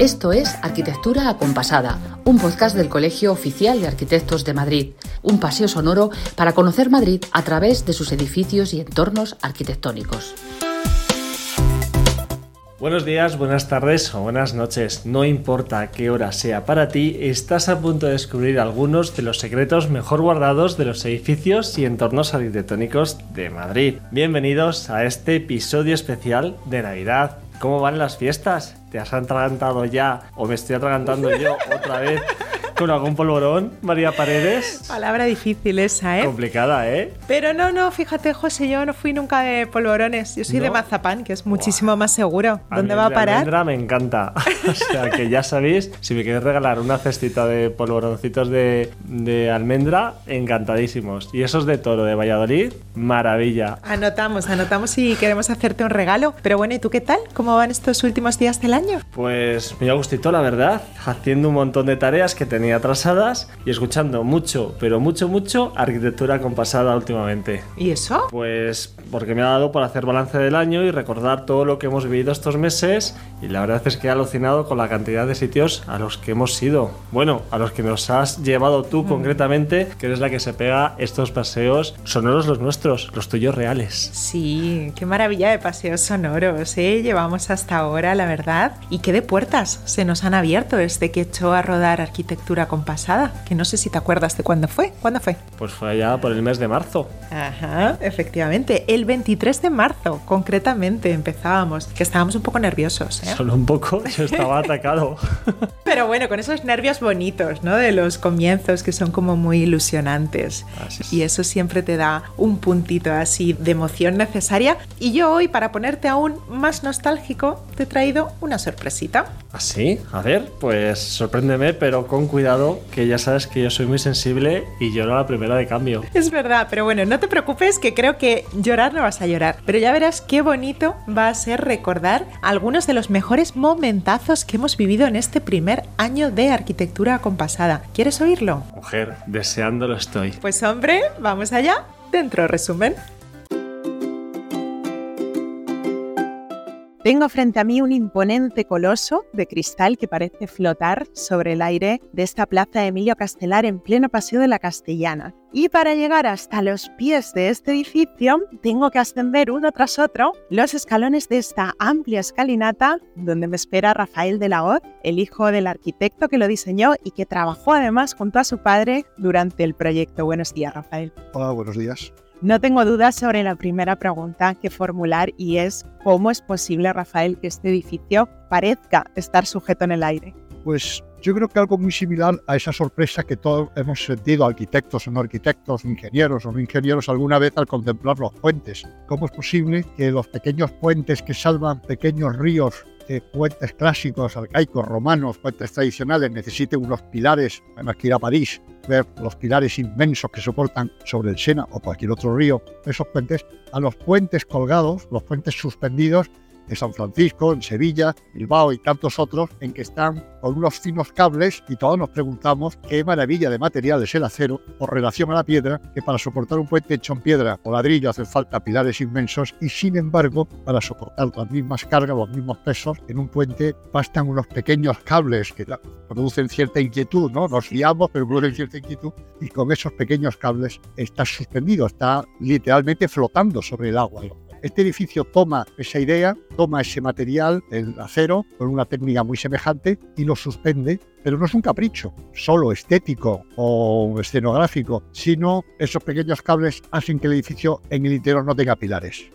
Esto es Arquitectura Acompasada, un podcast del Colegio Oficial de Arquitectos de Madrid, un paseo sonoro para conocer Madrid a través de sus edificios y entornos arquitectónicos. Buenos días, buenas tardes o buenas noches. No importa qué hora sea para ti, estás a punto de descubrir algunos de los secretos mejor guardados de los edificios y entornos arquitectónicos de Madrid. Bienvenidos a este episodio especial de Navidad. ¿Cómo van las fiestas? ¿Te has atragantado ya o me estoy atragantando yo otra vez con algún polvorón, María Paredes? Palabra difícil esa, ¿eh? Complicada, ¿eh? Pero no, no, fíjate, José, yo no fui nunca de polvorones. Yo soy de mazapán, que es muchísimo más seguro. ¿Dónde va a parar? Almendra me encanta. o sea que ya sabéis, si me queréis regalar una cestita de polvoroncitos de, de almendra, encantadísimos. Y esos de toro de Valladolid, maravilla. Anotamos, anotamos si queremos hacerte un regalo. Pero bueno, ¿y tú qué tal? ¿Cómo van estos últimos días del año? Pues me ha gustado la verdad, haciendo un montón de tareas que tenía atrasadas y escuchando mucho, pero mucho, mucho arquitectura compasada últimamente. ¿Y eso? Pues porque me ha dado por hacer balance del año y recordar todo lo que hemos vivido estos meses y la verdad es que he alucinado con la cantidad de sitios a los que hemos ido. Bueno, a los que nos has llevado tú mm. concretamente, que eres la que se pega estos paseos sonoros los nuestros, los tuyos reales. Sí, qué maravilla de paseos sonoros, ¿eh? Llevamos hasta ahora, la verdad y qué de puertas se nos han abierto desde que echó a rodar arquitectura compasada, que no sé si te acuerdas de cuándo fue. ¿Cuándo fue? Pues fue allá por el mes de marzo. Ajá, efectivamente, el 23 de marzo, concretamente, empezábamos, que estábamos un poco nerviosos. ¿eh? Solo un poco, yo estaba atacado. Pero bueno, con esos nervios bonitos, ¿no? De los comienzos que son como muy ilusionantes. Y eso siempre te da un puntito así de emoción necesaria. Y yo hoy, para ponerte aún más nostálgico, te he traído una sorpresita. ¿Ah, sí? A ver, pues sorpréndeme, pero con cuidado, que ya sabes que yo soy muy sensible y lloro a la primera de cambio. Es verdad, pero bueno, no te preocupes, que creo que llorar no vas a llorar. Pero ya verás qué bonito va a ser recordar algunos de los mejores momentazos que hemos vivido en este primer año de arquitectura compasada. ¿Quieres oírlo? Mujer, deseándolo estoy. Pues hombre, vamos allá. Dentro resumen. Tengo frente a mí un imponente coloso de cristal que parece flotar sobre el aire de esta plaza Emilio Castelar en pleno paseo de la Castellana. Y para llegar hasta los pies de este edificio, tengo que ascender uno tras otro los escalones de esta amplia escalinata donde me espera Rafael de la Hoz, el hijo del arquitecto que lo diseñó y que trabajó además junto a su padre durante el proyecto. Buenos días, Rafael. Hola, buenos días. No tengo dudas sobre la primera pregunta que formular y es ¿cómo es posible, Rafael, que este edificio parezca estar sujeto en el aire? Pues yo creo que algo muy similar a esa sorpresa que todos hemos sentido, arquitectos o no arquitectos, ingenieros o no ingenieros, alguna vez al contemplar los puentes. ¿Cómo es posible que los pequeños puentes que salvan pequeños ríos de puentes clásicos, arcaicos, romanos, puentes tradicionales, necesiten unos pilares, además que ir a París, ver los pilares inmensos que soportan sobre el Sena o cualquier otro río, esos puentes, a los puentes colgados, los puentes suspendidos de San Francisco, en Sevilla, Bilbao y tantos otros, en que están con unos finos cables y todos nos preguntamos qué maravilla de material es el acero por relación a la piedra, que para soportar un puente hecho en piedra o ladrillo hacen falta pilares inmensos y sin embargo para soportar las mismas cargas, los mismos pesos, en un puente bastan unos pequeños cables que producen cierta inquietud, ¿no? Nos guiamos, pero producen cierta inquietud y con esos pequeños cables está suspendido, está literalmente flotando sobre el agua. Este edificio toma esa idea, toma ese material, el acero, con una técnica muy semejante y lo suspende, pero no es un capricho solo estético o escenográfico, sino esos pequeños cables hacen que el edificio en el interior no tenga pilares.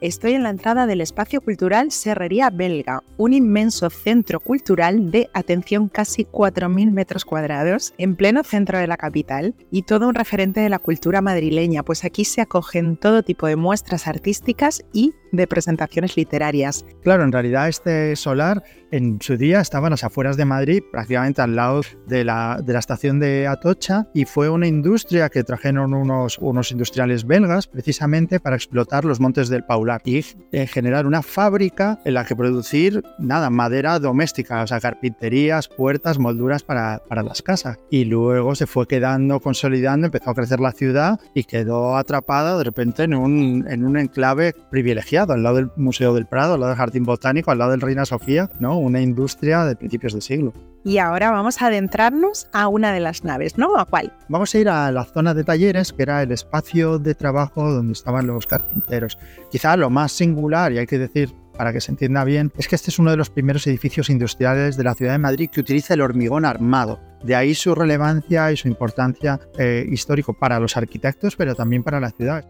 Estoy en la entrada del espacio cultural Serrería Belga, un inmenso centro cultural de, atención, casi 4.000 metros cuadrados, en pleno centro de la capital, y todo un referente de la cultura madrileña, pues aquí se acogen todo tipo de muestras artísticas y de presentaciones literarias. Claro, en realidad este solar en su día estaba en las afueras de Madrid, prácticamente al lado de la, de la estación de Atocha, y fue una industria que trajeron unos, unos industriales belgas precisamente para explotar los montes del Y generar una fábrica en la que producir, nada, madera doméstica, o sea, carpinterías, puertas, molduras para, para las casas. Y luego se fue quedando, consolidando, empezó a crecer la ciudad y quedó atrapada de repente en un, en un enclave privilegiado, al lado del Museo del Prado, al lado del Jardín Botánico, al lado del Reina Sofía, ¿no? una industria de principios de siglo. Y ahora vamos a adentrarnos a una de las naves, ¿no? ¿A cuál? Vamos a ir a la zona de talleres, que era el espacio de trabajo donde estaban los carpinteros. Quizá lo más singular, y hay que decir para que se entienda bien, es que este es uno de los primeros edificios industriales de la ciudad de Madrid que utiliza el hormigón armado. De ahí su relevancia y su importancia eh, histórico para los arquitectos, pero también para la ciudad.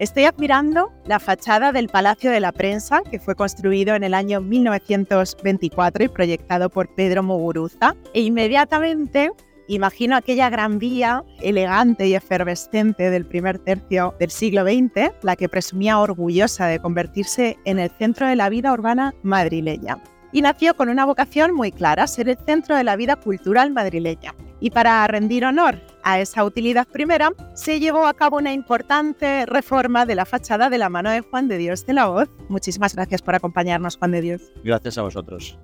Estoy admirando la fachada del Palacio de la Prensa, que fue construido en el año 1924 y proyectado por Pedro Muguruza, e inmediatamente imagino aquella gran vía elegante y efervescente del primer tercio del siglo XX, la que presumía orgullosa de convertirse en el centro de la vida urbana madrileña. Y nació con una vocación muy clara, ser el centro de la vida cultural madrileña. Y para rendir honor a esa utilidad primera, se llevó a cabo una importante reforma de la fachada de la mano de Juan de Dios de la Hoz. Muchísimas gracias por acompañarnos, Juan de Dios. Gracias a vosotros.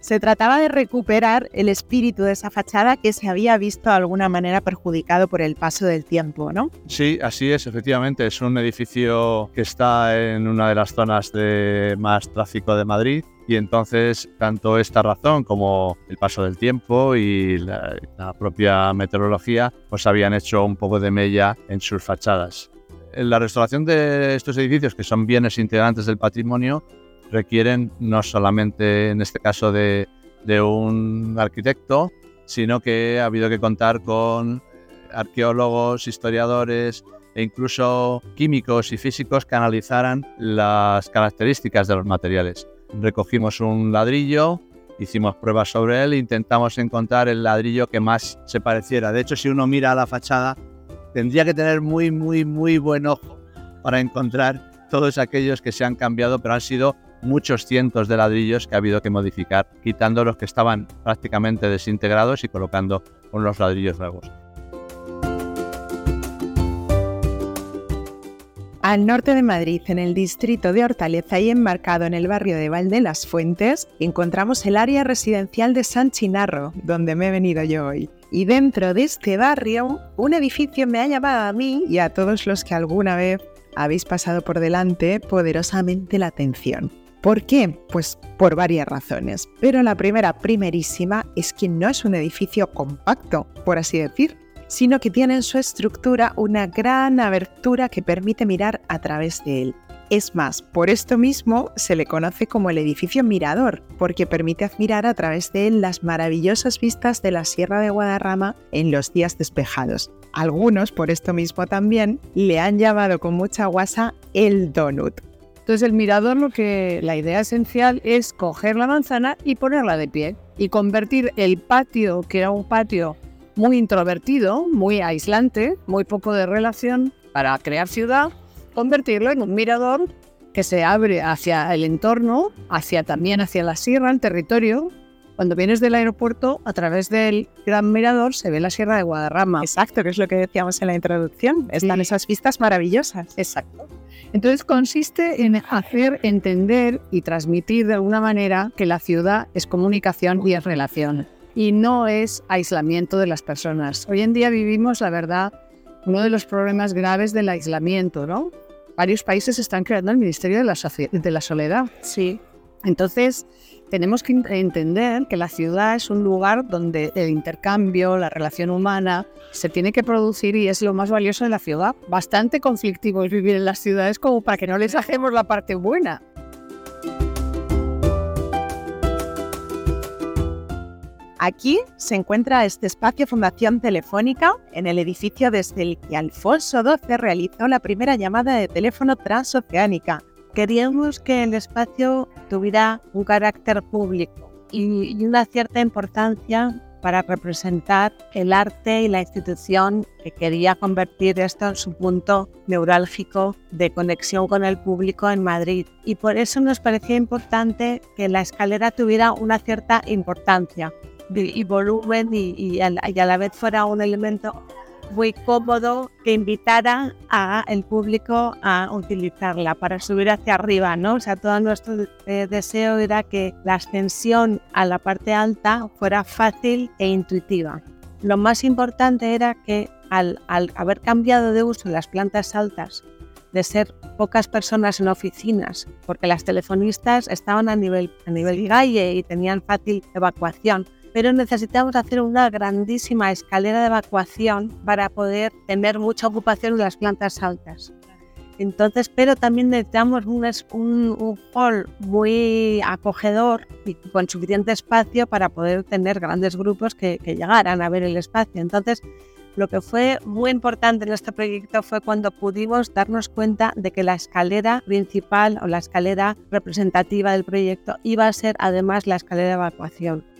Se trataba de recuperar el espíritu de esa fachada que se había visto de alguna manera perjudicado por el paso del tiempo, ¿no? Sí, así es, efectivamente. Es un edificio que está en una de las zonas de más tráfico de Madrid y entonces, tanto esta razón como el paso del tiempo y la, propia meteorología, pues habían hecho un poco de mella en sus fachadas. La restauración de estos edificios, que son bienes integrantes del patrimonio, requieren no solamente, en este caso, de, de un arquitecto, sino que ha habido que contar con arqueólogos, historiadores e incluso químicos y físicos que analizaran las características de los materiales recogimos un ladrillo, hicimos pruebas sobre él intentamos encontrar el ladrillo que más se pareciera. De hecho, si uno mira a la fachada, tendría que tener muy, muy, muy buen ojo para encontrar todos aquellos que se han cambiado, pero han sido muchos cientos de ladrillos que ha habido que modificar, quitando los que estaban prácticamente desintegrados y colocando unos ladrillos nuevos. Al norte de Madrid, en el distrito de Hortaleza y enmarcado en el barrio de Valde las Fuentes, encontramos el área residencial de San Chinarro, donde me he venido yo hoy. Y dentro de este barrio, un edificio me ha llamado a mí y a todos los que alguna vez habéis pasado por delante poderosamente la atención. ¿Por qué? Pues por varias razones. Pero la primera, primerísima, es que no es un edificio compacto, por así decir sino que tiene en su estructura una gran abertura que permite mirar a través de él. Es más, por esto mismo se le conoce como el edificio mirador, porque permite admirar a través de él las maravillosas vistas de la Sierra de Guadarrama en los días despejados. Algunos, por esto mismo también, le han llamado con mucha guasa el donut. Entonces el mirador lo que la idea esencial es coger la manzana y ponerla de pie y convertir el patio, que era un patio muy introvertido, muy aislante, muy poco de relación para crear ciudad, convertirlo en un mirador que se abre hacia el entorno, hacia también hacia la sierra, el territorio. Cuando vienes del aeropuerto, a través del gran mirador se ve la sierra de Guadarrama. Exacto, que es lo que decíamos en la introducción. Están esas vistas maravillosas. Exacto. Entonces consiste en hacer entender y transmitir de alguna manera que la ciudad es comunicación y es relación y no es aislamiento de las personas. Hoy en día vivimos, la verdad, uno de los problemas graves del aislamiento, ¿no? Varios países están creando el Ministerio de la, de la Soledad. Sí. Entonces, tenemos que entender que la ciudad es un lugar donde el intercambio, la relación humana, se tiene que producir y es lo más valioso de la ciudad. Bastante conflictivo es vivir en las ciudades como para que no les hagamos la parte buena. Aquí se encuentra este espacio Fundación Telefónica en el edificio desde el que Alfonso XII realizó la primera llamada de teléfono transoceánica. Queríamos que el espacio tuviera un carácter público y una cierta importancia para representar el arte y la institución que quería convertir esto en su punto neurálgico de conexión con el público en Madrid. Y por eso nos parecía importante que la escalera tuviera una cierta importancia y volumen y, a la vez fuera un elemento muy cómodo que invitara a el público a utilizarla para subir hacia arriba, ¿no? O sea, todo nuestro eh, deseo era que la ascensión a la parte alta fuera fácil e intuitiva. Lo más importante era que al, haber cambiado de uso las plantas altas, de ser pocas personas en oficinas, porque las telefonistas estaban a nivel, a nivel galle y tenían fácil evacuación, pero necesitamos hacer una grandísima escalera de evacuación para poder tener mucha ocupación en las plantas altas. Entonces, pero también necesitamos un, un, hall muy acogedor y con suficiente espacio para poder tener grandes grupos que, que llegaran a ver el espacio. Entonces, lo que fue muy importante en este proyecto fue cuando pudimos darnos cuenta de que la escalera principal o la escalera representativa del proyecto iba a ser además la escalera de evacuación.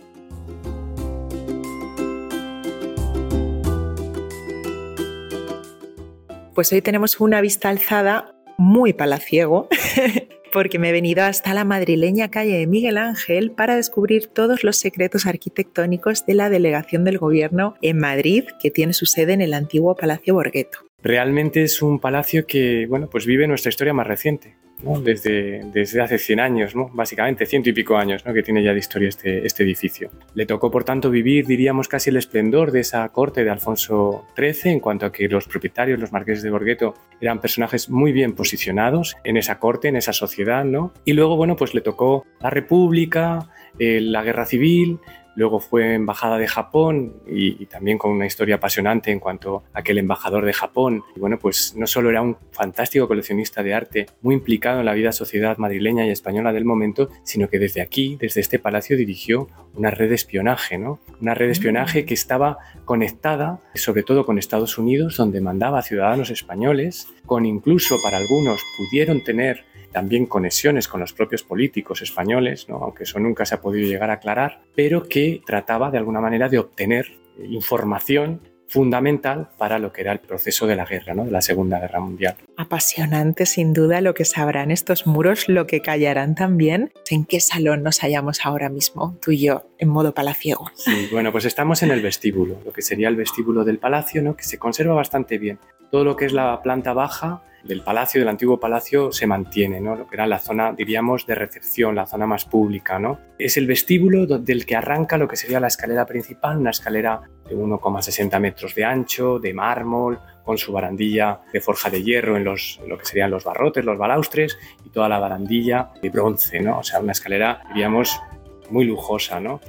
Pues hoy tenemos una vista alzada muy palaciego, porque me he venido hasta la madrileña calle de Miguel Ángel para descubrir todos los secretos arquitectónicos de la delegación del gobierno en Madrid, que tiene su sede en el antiguo Palacio Borghetto. Realmente es un palacio que, bueno, pues vive nuestra historia más reciente desde, desde hace 100 años, ¿no? básicamente ciento y pico años que tiene ya de historia este, este edificio. Le tocó, por tanto, vivir, diríamos, casi el esplendor de esa corte de Alfonso XIII, en cuanto a que los propietarios, los marqueses de Borghetto, eran personajes muy bien posicionados en esa corte, en esa sociedad. ¿no? Y luego, bueno, pues le tocó la República, eh, la Guerra Civil, Luego fue embajada de Japón y, también con una historia apasionante en cuanto a que el embajador de Japón, y bueno, pues no solo era un fantástico coleccionista de arte, muy implicado en la vida sociedad madrileña y española del momento, sino que desde aquí, desde este palacio, dirigió una red de espionaje, ¿no? Una red de espionaje mm. que estaba conectada, sobre todo con Estados Unidos, donde mandaba a ciudadanos españoles, con incluso para algunos pudieron tener también conexiones con los propios políticos españoles, aunque eso nunca se ha podido llegar a aclarar, pero que trataba de alguna manera de obtener información fundamental para lo que era el proceso de la guerra, ¿no? de la Segunda Guerra Mundial. Apasionante sin duda lo que sabrán estos muros, lo que callarán también. ¿En qué salón nos hallamos ahora mismo, tú y yo, en modo palaciego? Sí, bueno, pues estamos en el vestíbulo, lo que sería el vestíbulo del palacio, ¿no? que se conserva bastante bien. Todo lo que es la planta baja del palacio, del antiguo palacio, se mantiene, ¿no? Lo que era la zona, diríamos, de recepción, la zona más pública, ¿no? Es el vestíbulo del que arranca lo que sería la escalera principal, una escalera de 1,60 metros de ancho, de mármol, con su barandilla de forja de hierro en los, lo que serían los barrotes, los balaustres, y toda la barandilla de bronce, ¿no? O sea, una escalera, diríamos, muy lujosa, ¿no?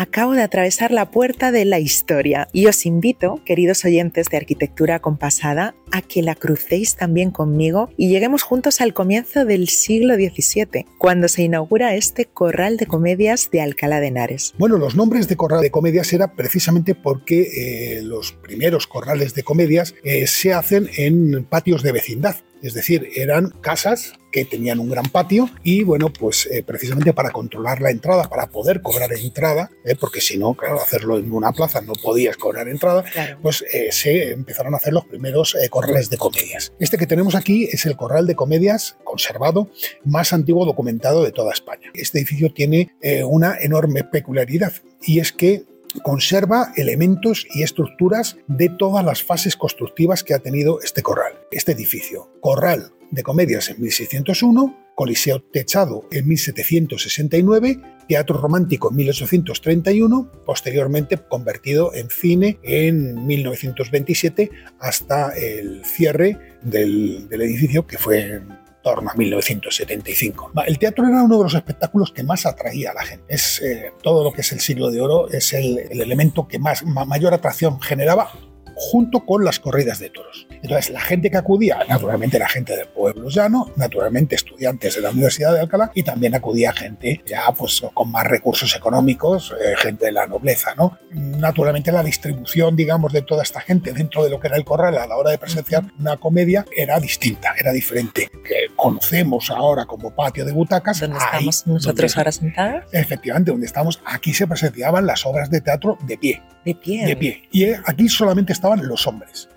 Acabo de atravesar la puerta de la historia y os invito, queridos oyentes de Arquitectura Compasada, a que la crucéis también conmigo y lleguemos juntos al comienzo del siglo XVII, cuando se inaugura este corral de comedias de Alcalá de Henares. Bueno, los nombres de corral de comedias era precisamente porque eh, los primeros corrales de comedias eh, se hacen en patios de vecindad. Es decir, eran casas que tenían un gran patio y bueno, pues eh, precisamente para controlar la entrada, para poder cobrar entrada, eh, porque si no, claro, hacerlo en una plaza no podías cobrar entrada, pues eh, se empezaron a hacer los primeros corrales de comedias. Este que tenemos aquí es el corral de comedias conservado más antiguo documentado de toda España. Este edificio tiene una enorme peculiaridad y es que conserva elementos y estructuras de todas las fases constructivas que ha tenido este corral, este edificio. Corral de comedias en 1601, Coliseo techado en 1769, Teatro Romántico en 1831, posteriormente convertido en cine en 1927 hasta el cierre del, del edificio que fue torno a 1975. El teatro era uno de los espectáculos que más atraía a la gente. Es eh, todo lo que es el siglo de oro, es el, el elemento que más mayor atracción generaba junto con las corridas de toros. Entonces, la gente que acudía, naturalmente la gente del pueblo llano, naturalmente estudiantes de la Universidad de Alcalá y también acudía gente ya pues con más recursos económicos, eh, gente de la nobleza, ¿no? Naturalmente la distribución, digamos, de toda esta gente dentro de lo que era el corral a la hora de presenciar una comedia era distinta, era diferente. Que conocemos ahora como patio de butacas. ¿Dónde ahí, estamos nosotros donde- ahora sentados? Efectivamente, donde estamos, aquí se presenciaban las obras de teatro de pie, De pie. de pie. Y eh, aquí solamente estaban los hombres.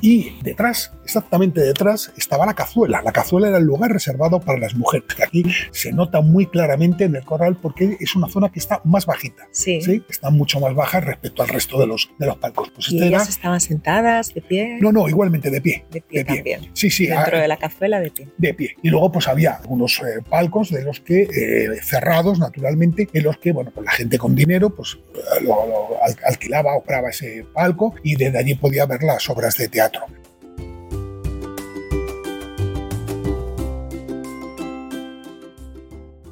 Y detrás, exactamente detrás, estaba la cazuela. La cazuela era el lugar reservado para las mujeres. Aquí se nota muy claramente en el corral porque es una zona que está más bajita. Sí. ¿sí? Está mucho más baja respecto al resto de los, de los palcos. Pues Y este era- ellas estaban sentadas de pie. No, no, igualmente de pie. De pie de pie. también. Sí, sí. Dentro ah, de la cazuela de pie. de pie. Y luego pues había unos eh, palcos de los que, eh, cerrados naturalmente, en los que, bueno, pues la gente con dinero pues eh, lo, lo al- alquilaba o compraba ese palco y desde allí podía ver las obras de teatro.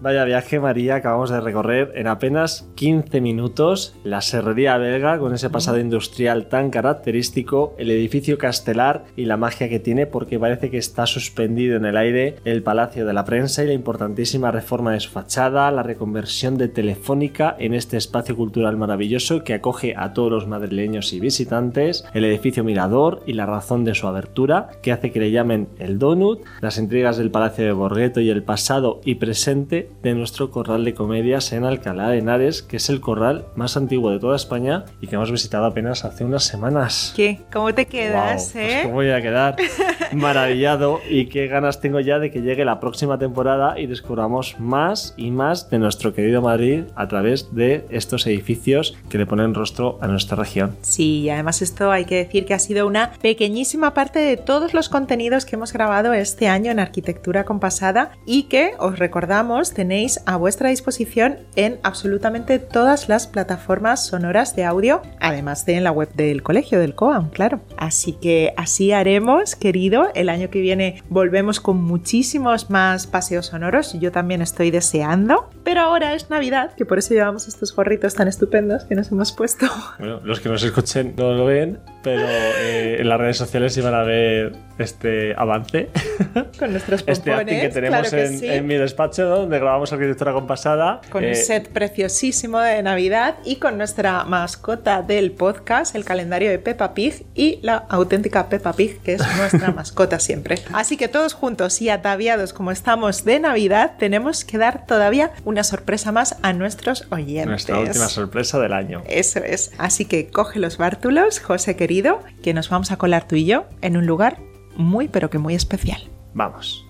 Vaya viaje, María, acabamos de recorrer en apenas 15 minutos la serrería belga con ese pasado industrial tan característico, el edificio castelar y la magia que tiene porque parece que está suspendido en el aire el Palacio de la Prensa y la importantísima reforma de su fachada, la reconversión de Telefónica en este espacio cultural maravilloso que acoge a todos los madrileños y visitantes, el edificio Mirador y la razón de su abertura que hace que le llamen el Donut, las intrigas del Palacio de Borgueto y el pasado y presente de nuestro corral de comedias en Alcalá de Henares, que es el corral más antiguo de toda España y que hemos visitado apenas hace unas semanas. ¿Qué? ¿Cómo te quedas, pues eh? cómo voy a quedar maravillado y qué ganas tengo ya de que llegue la próxima temporada y descubramos más y más de nuestro querido Madrid a través de estos edificios que le ponen rostro a nuestra región. Sí, y además esto hay que decir que ha sido una pequeñísima parte de todos los contenidos que hemos grabado este año en Arquitectura Compasada y que os recordamos tenéis a vuestra disposición en absolutamente todas las plataformas sonoras de audio, además de en la web del colegio del COAM, claro. Así que así haremos, querido. El año que viene volvemos con muchísimos más paseos sonoros. Yo también estoy deseando. Pero ahora es Navidad, que por eso llevamos estos gorritos tan estupendos que nos hemos puesto. Bueno, los que nos escuchen no lo ven, pero eh, en las redes sociales iban a ver este avance. Con nuestros Este acting pompones, que tenemos claro que en, sí. en mi despacho, donde grabamos arquitectura compasada. Con un Eh, set preciosísimo de Navidad y con nuestra mascota del podcast, el calendario de Peppa Pig y la auténtica Peppa Pig, que es nuestra mascota siempre. Así que todos juntos y ataviados como estamos de Navidad, tenemos que dar todavía una sorpresa más a nuestros oyentes. Nuestra última sorpresa del año. Eso es. Así que coge los bártulos, José querido, que nos vamos a colar tú y yo en un lugar muy pero que muy especial. Vamos.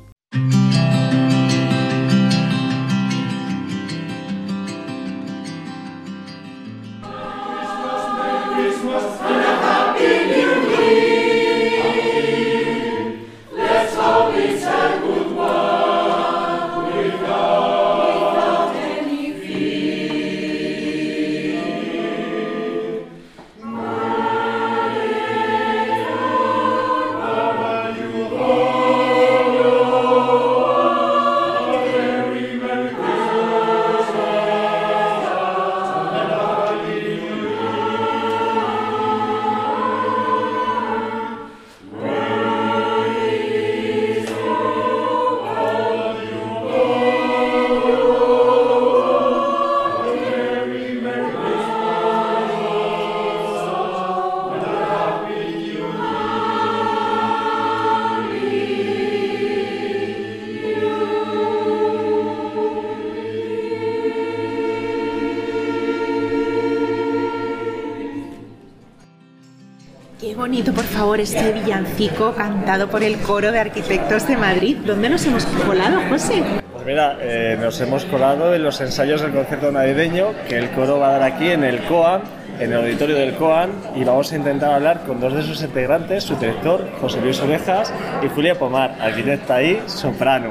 Favor, este villancico cantado por el coro de arquitectos de Madrid. ¿Dónde nos hemos colado, José? Pues mira, eh, nos hemos colado en los ensayos del concierto navideño que el coro va a dar aquí en el COAM, en el auditorio del COAM, y vamos a intentar hablar con dos de sus integrantes, su director, José Luis Orejas, y Julia Pomar, arquitecta y soprano.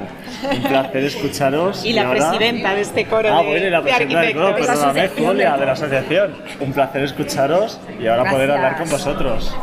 Un placer escucharos. Y la ahora- presidenta de este coro Ah, de, bueno, y la de presidenta del coro, perdóname, Julia, de la asociación. Un placer escucharos y ahora poder hablar con vosotros.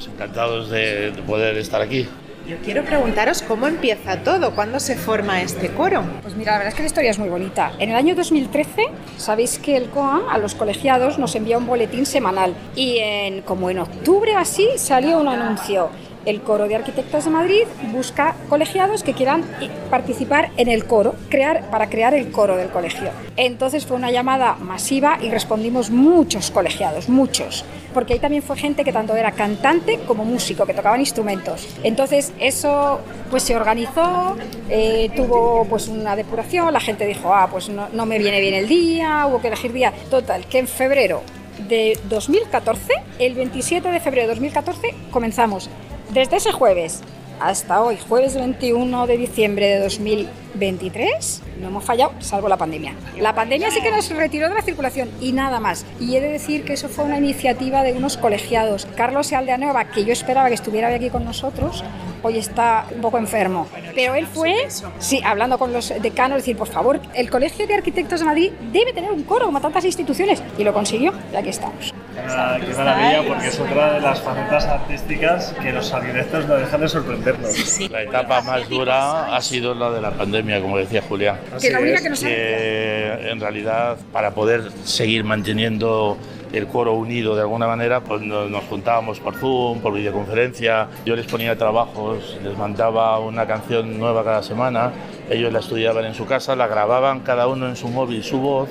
Pues encantados de, de poder estar aquí. Yo quiero preguntaros cómo empieza todo, cuándo se forma este coro. Pues mira, la verdad es que la historia es muy bonita. En el año 2013, sabéis que el COAM a los colegiados nos envía un boletín semanal y en, como en octubre así salió un anuncio. El Coro de Arquitectos de Madrid busca colegiados que quieran participar en el coro, crear, para crear el coro del colegio. Entonces fue una llamada masiva y respondimos muchos colegiados, muchos, porque ahí también fue gente que tanto era cantante como músico, que tocaban instrumentos. Entonces eso pues se organizó, eh, tuvo pues una depuración, la gente dijo, ah, pues no, no me viene bien el día, hubo que elegir día. Total, que en febrero de 2014, el 27 de febrero de 2014, comenzamos. Desde ese jueves hasta hoy, jueves 21 de diciembre de 2023, no hemos fallado, salvo la pandemia. La pandemia sí que nos retiró de la circulación y nada más. Y he de decir que eso fue una iniciativa de unos colegiados. Carlos Aldeanueva, que yo esperaba que estuviera aquí con nosotros, hoy está un poco enfermo. Pero él fue, sí, hablando con los decanos, decir, por favor, el Colegio de Arquitectos de Madrid debe tener un coro como tantas instituciones. Y lo consiguió, y aquí estamos. Ah, qué maravilla, porque es otra de las facetas artísticas que los arquitectos no dejan de sorprendernos. La etapa más dura ha sido la de la pandemia, como decía Julián. Que la única que nos que en realidad para poder seguir manteniendo el coro unido de alguna manera, pues nos, juntábamos por Zoom, por videoconferencia, yo les ponía trabajos, les mandaba una canción nueva cada semana, ellos la estudiaban en su casa, la grababan cada uno en su móvil su voz,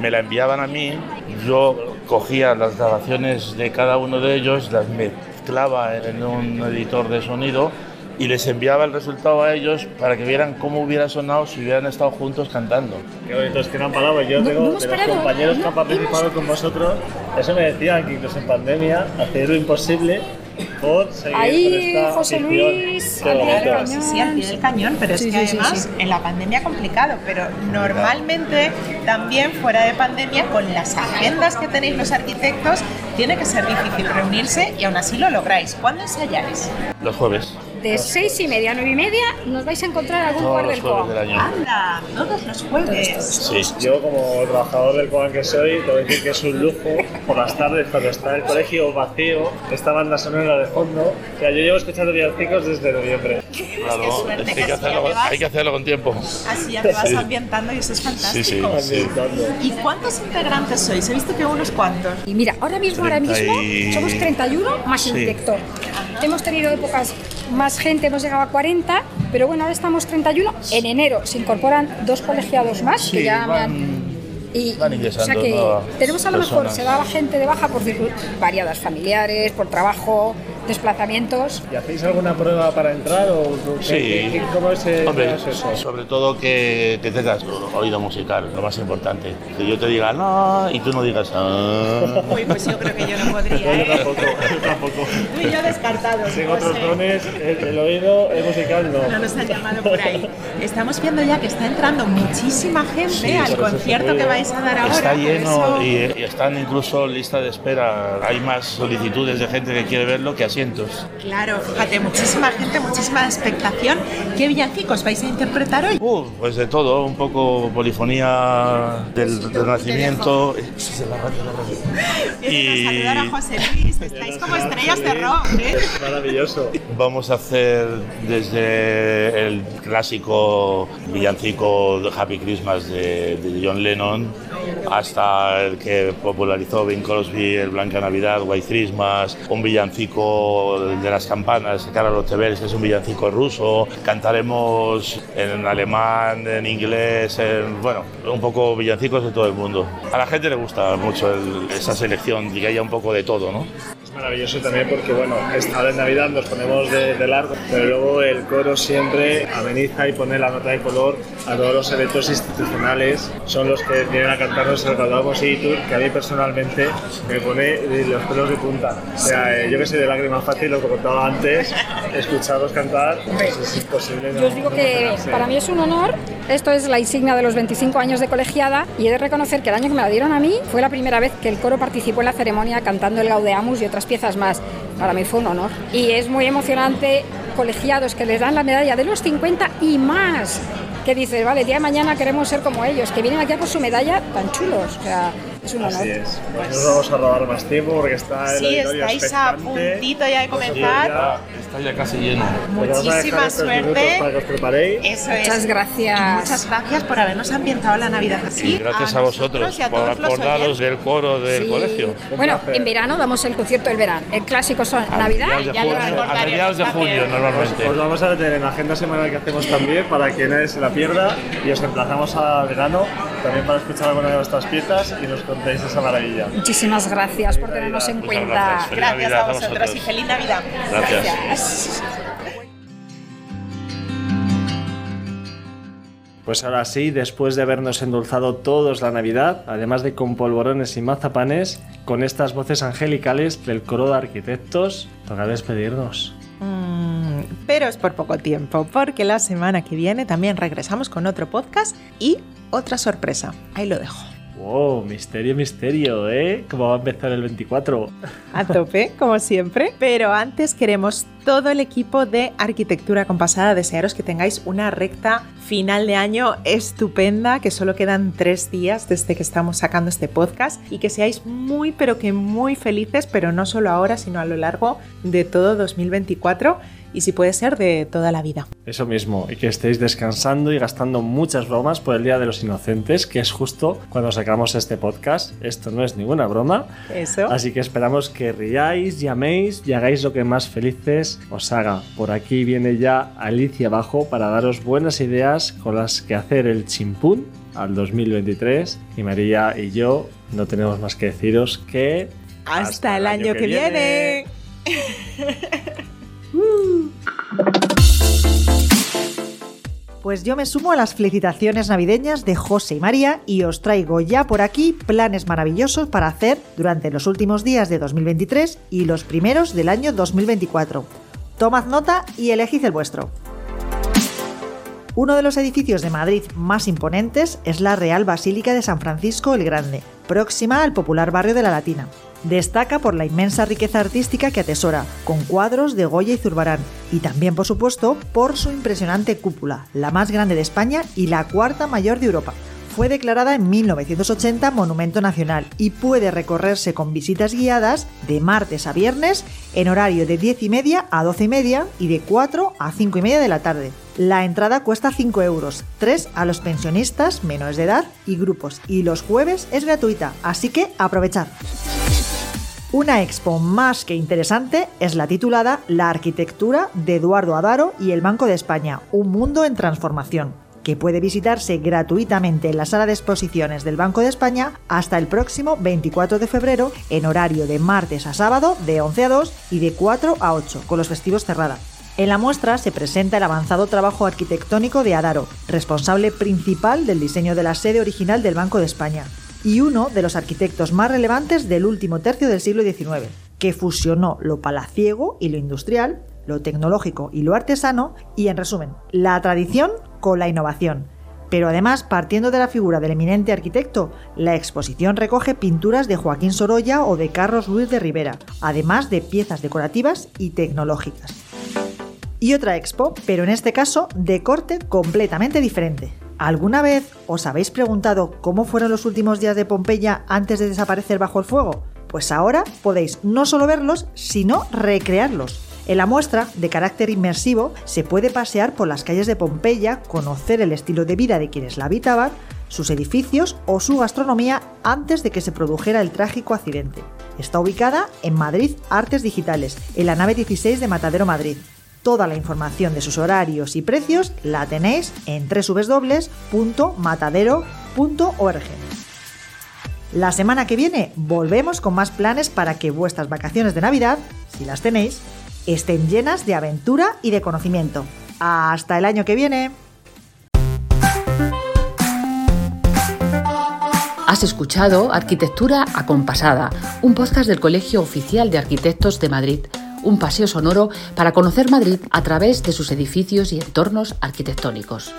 me la enviaban a mí, yo cogía las grabaciones de cada uno de ellos, las mezclaba en un editor de sonido y les enviaba el resultado a ellos para que vieran cómo hubiera sonado si hubieran estado juntos cantando. Qué bonito, es que no han parado. Yo No- tengo no de los parado, compañeros que no, han participado con vosotros, eso me decían que incluso en pandemia hacer lo imposible por seguir Ahí, con esta José. Luis, al pie del cañón. Sí, sí, al pie del cañón, pero Sí, es que sí, sí, además sí. en la pandemia complicado, pero normalmente también fuera de pandemia, con las agendas que tenéis los arquitectos, tiene que ser difícil reunirse y aún así lo lográis. ¿Cuándo ensayáis? Los jueves, De seis y media a nueve y media nos vais a encontrar en algún todos del jueves COA. del año. Anda, todos los jueves. Sí. Yo como trabajador del COAN que soy, tengo que decir que es un lujo por las tardes cuando está el colegio vacío, esta banda sonora de fondo. O sea, yo llevo escuchando villancicos desde noviembre. Claro, Qué suerte, es que hay, que hacerlo, así ya te vas. hay que hacerlo con tiempo. Así ya te vas Sí. ambientando y eso es fantástico. Sí, sí. ¿Y cuántos integrantes sois? He visto que unos cuantos. Y mira, ahora mismo, ahora mismo 30 y- somos 31 más Sí. el director. Hemos tenido épocas más gente, hemos llegado a 40, pero bueno, ahora estamos 31. En enero se incorporan dos colegiados más Sí, que ya me han... Y, o sea que tenemos a lo mejor, se daba gente de baja por variadas familiares, por trabajo, desplazamientos. ¿Y hacéis alguna prueba para entrar o qué- Sí. cómo es el Hombre, proceso? sobre todo que, que tengas oído musical, lo más importante. Que yo te diga no y tú no digas ah. Uy, pues yo creo que yo no podría, Yo ¿eh? tampoco, yo tampoco. Tú y yo descartados. Tengo otros José. dones, el, el oído, el musical no. No nos han llamado por ahí. Estamos viendo ya que está entrando muchísima gente Sí, al eso concierto que vais a dar ahora. Está lleno eso- y, y están incluso lista de espera. Hay más solicitudes de gente que quiere verlo que asientos. Claro, fíjate, muchísima gente, muchísima expectación. ¿Qué villancicos vais a interpretar hoy? Uh, pues de todo, un poco polifonía del, del nacimiento. Vienen a saludar a José Luis, estáis como estrellas de rock, ¿eh? Es maravilloso. Vamos a hacer desde el clásico villancico Happy Christmas de, John Lennon hasta el que popularizó Bing Crosby, el Blanca Navidad, White Christmas, un villancico de las campanas Carlos Rottebels, que es un villancico ruso. Cantaremos en alemán, en inglés, en, bueno, un poco villancicos de todo el mundo. A la gente le gusta mucho esa selección y que haya un poco de todo, ¿no? Maravilloso también porque, bueno, esta en Navidad nos ponemos de, de largo, pero luego el coro siempre ameniza y pone la nota de color a todos los eventos institucionales. Son los que vienen a cantarnos el Gaudamos y Tour, que a mí personalmente me pone los pelos de punta. O sea, eh, yo que soy de lágrimas fácil, lo que contaba antes, escucharlos cantar pues es imposible. no- Yo os digo no que para mí es un honor. Esto es la insignia de los 25 años de colegiada y he de reconocer que el año que me la dieron a mí fue la primera vez que el coro participó en la ceremonia cantando el Gaudeamus y otras piezas más. Para mí fue un honor. Y es muy emocionante colegiados que les dan la medalla de los 50 y más. Que dices, vale, el día de mañana queremos ser como ellos, que vienen aquí a por su medalla tan chulos. O sea, Es un honor. Así es. Pues nos vamos a robar más tiempo porque está el Sí, estáis a expectante. puntito ya de comenzar. Está ya casi lleno. A Muchísima suerte. Para que os preparéis. Eso es. Muchas gracias. Y muchas gracias por habernos ambientado la Navidad así. Y gracias a, nosotros vosotros y a por acordaros del coro del Sí. colegio. Bueno, en verano damos el concierto del verano. El clásico son A Navidad y ya a mediados de junio normalmente. Os vamos a meter en la agenda semanal que hacemos también para que nadie se la pierda y os emplazamos a verano también para escuchar alguna de vuestras piezas y nos contéis esa maravilla. Muchísimas gracias por tenernos en cuenta. gracias. A a vosotros vosotros. y feliz Navidad. Gracias. Pues ahora sí, después de habernos endulzado todos la Navidad, además de con polvorones y mazapanes, con estas voces angelicales del coro de arquitectos, toca despedirnos. Mm, pero es por poco tiempo, porque la semana que viene también regresamos con otro podcast y otra sorpresa. Ahí lo dejo. Wow, misterio, misterio, ¿eh? ¿Cómo va a empezar el 24? A tope, como siempre. Pero antes queremos todo el equipo de Arquitectura Compasada desearos que tengáis una recta final de año estupenda, que solo quedan tres días desde que estamos sacando este podcast y que seáis muy, pero que muy felices, pero no solo ahora, sino a lo largo de todo 2024 y si puede ser de toda la vida. Eso mismo, y que estéis descansando y gastando muchas bromas por el Día de los Inocentes, que es justo cuando sacamos este podcast. Esto no es ninguna broma. Eso. Así que esperamos que riáis, llaméis y hagáis lo que más felices os haga. Por aquí viene ya Alicia Bajo para daros buenas ideas con las que hacer el chimpún al 2023. Y María y yo no tenemos más que deciros que... Hasta, el año, que, viene. Pues yo me sumo a las felicitaciones navideñas de José y María y os traigo ya por aquí planes maravillosos para hacer durante los últimos días de 2023 y los primeros del año 2024. Tomad nota y elegid el vuestro. Uno de los edificios de Madrid más imponentes es la Real Basílica de San Francisco el Grande, próxima al popular barrio de la Latina. Destaca por la inmensa riqueza artística que atesora, con cuadros de Goya y Zurbarán, y también, por supuesto, por su impresionante cúpula, la más grande de España y la cuarta mayor de Europa. Fue declarada en 1980 Monumento Nacional y puede recorrerse con visitas guiadas de martes a viernes en horario de 10 y media a 12 y media y de 4 a 5 y media de la tarde. La entrada cuesta 5 euros, 3 a los pensionistas menores de edad y grupos, y los jueves es gratuita, así que aprovechad. Una expo más que interesante es la titulada La arquitectura de Eduardo Adaro y el Banco de España, un mundo en transformación, que puede visitarse gratuitamente en la sala de exposiciones del Banco de España hasta el próximo 24 de febrero en horario de martes a sábado de 11 a 2 y de 4 a 8, con los festivos cerrada. En la muestra se presenta el avanzado trabajo arquitectónico de Adaro, responsable principal del diseño de la sede original del Banco de España, y uno de los arquitectos más relevantes del último tercio del siglo XIX, que fusionó lo palaciego y lo industrial, lo tecnológico y lo artesano, y en resumen, la tradición con la innovación. Pero además, partiendo de la figura del eminente arquitecto, la exposición recoge pinturas de Joaquín Sorolla o de Carlos Ruiz de Rivera, además de piezas decorativas y tecnológicas. Y otra expo, pero en este caso de corte completamente diferente. ¿Alguna vez os habéis preguntado cómo fueron los últimos días de Pompeya antes de desaparecer bajo el fuego? Pues ahora podéis no solo verlos, sino recrearlos. En la muestra, de carácter inmersivo, se puede pasear por las calles de Pompeya, conocer el estilo de vida de quienes la habitaban, sus edificios o su gastronomía antes de que se produjera el trágico accidente. Está ubicada en Madrid Artes Digitales, en la nave 16 de Matadero Madrid. Toda la información de sus horarios y precios la tenéis en www.matadero.org. La semana que viene volvemos con más planes para que vuestras vacaciones de Navidad, si las tenéis, estén llenas de aventura y de conocimiento. Hasta el año que viene. Has escuchado Arquitectura Acompasada, un podcast del Colegio Oficial de Arquitectos de Madrid, un paseo sonoro para conocer Madrid a través de sus edificios y entornos arquitectónicos.